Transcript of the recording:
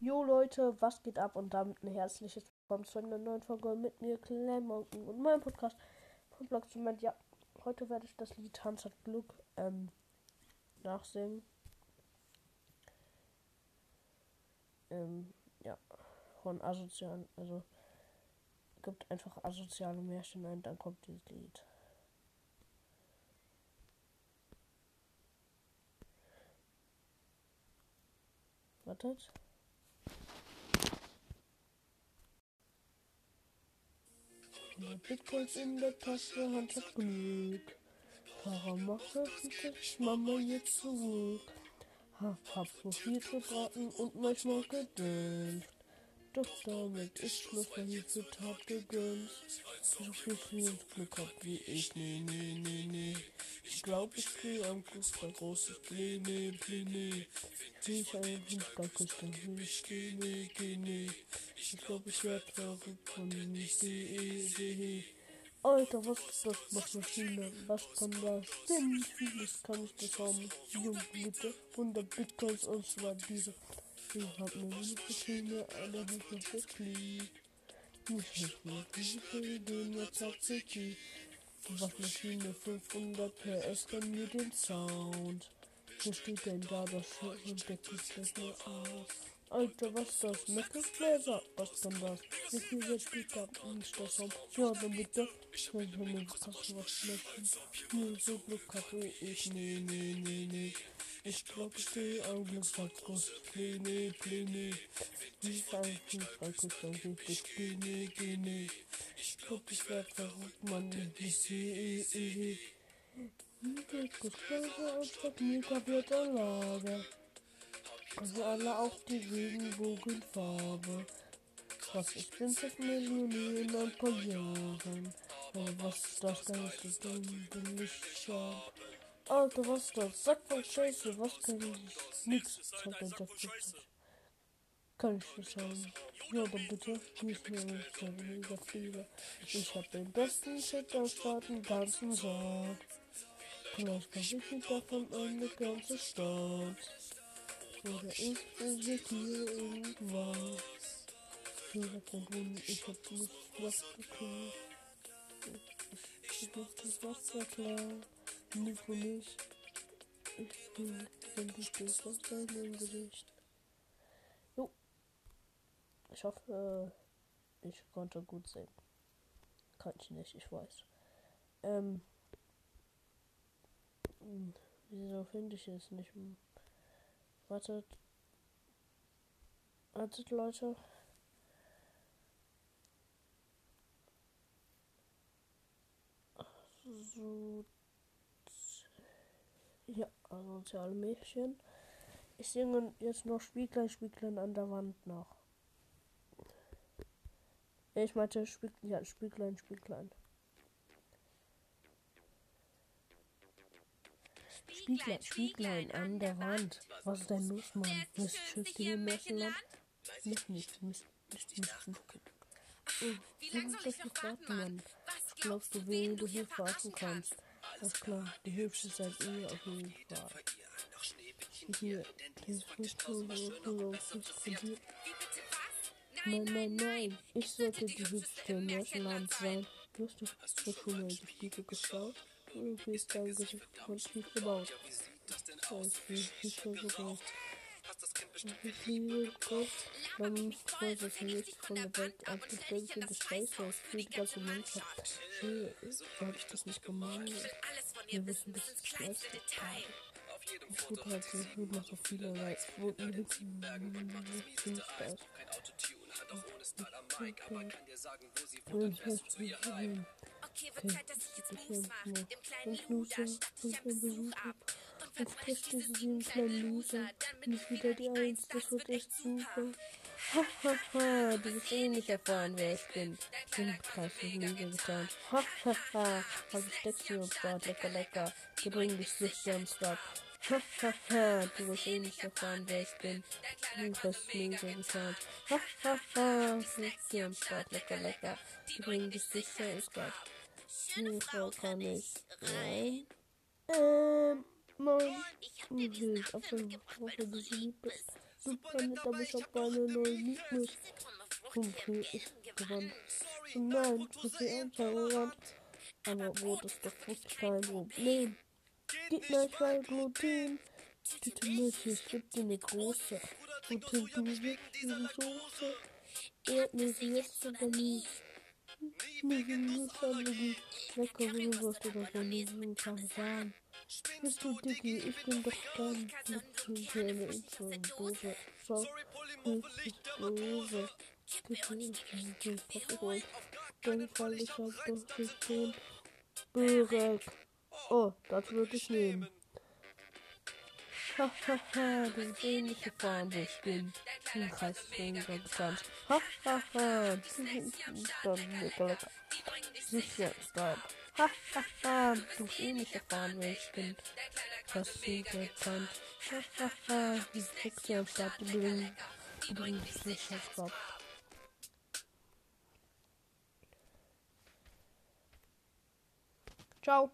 Jo Leute, was geht ab und damit ein herzliches Willkommen zu einer neuen Folge mit mir, Clemonken und meinem Podcast von Blogs und Ja, heute werde ich das Lied Tanz hat Glück ähm, nachsingen. Ähm, ja, von asozialen, also gibt einfach asoziale Märchen ein, dann kommt dieses Lied. Wartet. Bitcoins in der Tasche, Hand hat Glück. Warum mache ich Mama jetzt zurück? Hab, hab so viel gebraten und manchmal gedämpft. Doch damit ist Schluss, wenn ich für Tat gegönnt. So viel viel Glück hab wie ich, nee, nee, nee, nee. Ich glaub, ich geh am Kuss bei großes Pläne, Pläne. Wie ich einen Hintergrund küsse, dann will ich geh, nee, geh, nee. Ich glaub, ich werd verrückt von DE, Alter, was ist das? Was Maschine? Was kann das? Denn vieles kann ich das haben. Junge, bitte. 100 Bitcoins und zwar diese. Ich hab eine Maschine, eine hat noch geklickt. Ich hab mir diese Ideen, jetzt hat sie die. Waschmaschine 500 PS, dann mir den Sound. Wo steht denn da das Schild und deckt sich das nur aus? Alter, was ist das? Meckelsbläser? Was kann das? Wie viel wird später nicht das haben? Ja, dann bitte. Ich will mir was waschen. Nur so Glück hatte ich. Nee, nee, nee, nee. Ich glaub, ich stehe am Glücksfallkurs. Pläne, Pläne. Wie ein Fußballkuss, dann richtig Pläne, Gene. Ich glaub, ich werd verrückt, Mann. Ich sehe, eh, eh. Diskussion und Vergnüger wird Lager. Also alle auf die Regenbogenfarbe. Was ich bin seit Millionen in ein paar Jahren. Aber was ist das ganze Ding, bin ich scharf. Alter, was ist das? Sag voll Scheiße, was kann ich? Nix, sagt der Jeff Kann ich das sagen? Ja, dann bitte. Nicht mehr mega viele. Ich hab den besten Shit aus dem ganzen Sack. Vielleicht kann ich nicht davon eine ganze Stadt. Oder ich bin hier irgendwann. Ich hab kein Hund, ich hab nicht was gekriegt. Ich das klar. Nicht für mich. Ich bin, wenn du stehst auf deinem Gesicht. Jo. Ich hoffe, ich konnte gut sehen. Kann ich nicht, ich weiß. Ähm. Wieso finde ich es nicht? Wartet. Wartet, Leute. So. Ja, soziale Mädchen. Ich singe jetzt noch Spieglein, Spieglein an der Wand nach. Ich meinte Spieglein, ja, Spieglein, Spieglein. Spieglein, Spieglein an der Wand. Was ist denn los, Mann? Du schützt im Märchenland? Nicht, nicht, nicht, nicht, nicht, nicht. Oh, wie lange soll ich noch warten, Mann? Was glaubst du, wen du hier verarschen kannst? Alles klar, die hübsche seid ihr auf jeden Fall. Hier, ist nicht so, so, so, so, Nein, nein, nein, ich sollte die hübschste im Märchenland sein. Du hast doch schon mal die Spiegel geschaut. Irgendwie ist dein Gesicht von tief gebaut. Oh, ich bin nicht so gebaut. Ich liebe Gott, man muss voll das nicht von der Welt abgestellt sind, das Scheiße aus für die ganze Menschheit. Hier, so habe ich das nicht gemeint. Wir wissen, das ist das schlechte Teil. Ich tut halt so gut noch so viele Likes. Ich das. Und ich will Okay, wird Zeit, dass ich jetzt Moves mache. Im kleinen Luder. Ich besuche ab. Und verstehe sie. Dann bin ich wieder die Eins. Das wird echt super. Hahaha, du wirst eh nicht erfahren, wer ich bin. Ich bin krass und Lüge getan. Hahaha, hab ich Stexi und Start, lecker, lecker. Die bringen dich sicher ins Stopp. Hahaha, du wirst eh nicht erfahren, wer ich bin. Ich bin krass und Lüge getan. Hahaha, Stexi und Start, lecker, lecker. Die bringen dich sicher ins Stopp. Schöne Frau kann ich rein. Ähm, moin. Ich hab dir diesen Apfel mitgebracht, weil du so lieb bist. super nett, aber ich habe eine neue Lieblings. Okay, ich gewann. Nein, ich bin anscheinend aber Brot ist doch wirklich kein Problem. Gegner, ich war Gluten. Die Tomate gibt dir eine große. Und hinten wird diese Soße. Erdnüsse jetzt aber. Nicht diesem Parmesan. Bist du Diggi? Ich bin doch dein Blitzkerne in so einem Dose. Schau, das ist Dose. Bitte, ich bin geholt. Dann fall ich auf das System. Börek. Oh, das würde ich nehmen. Hahaha, du bist ähnlich gefahren, wo ich bin. Im Kreis weniger bekannt. Hahaha, du bist dann mega lecker. Sicher ist das. Hahaha, du bist ähnlich gefahren, wo ich bin. Das ist bekannt. Hahaha, die Fixe am Start bringen. Bringen Sicherheitsgott. Ciao.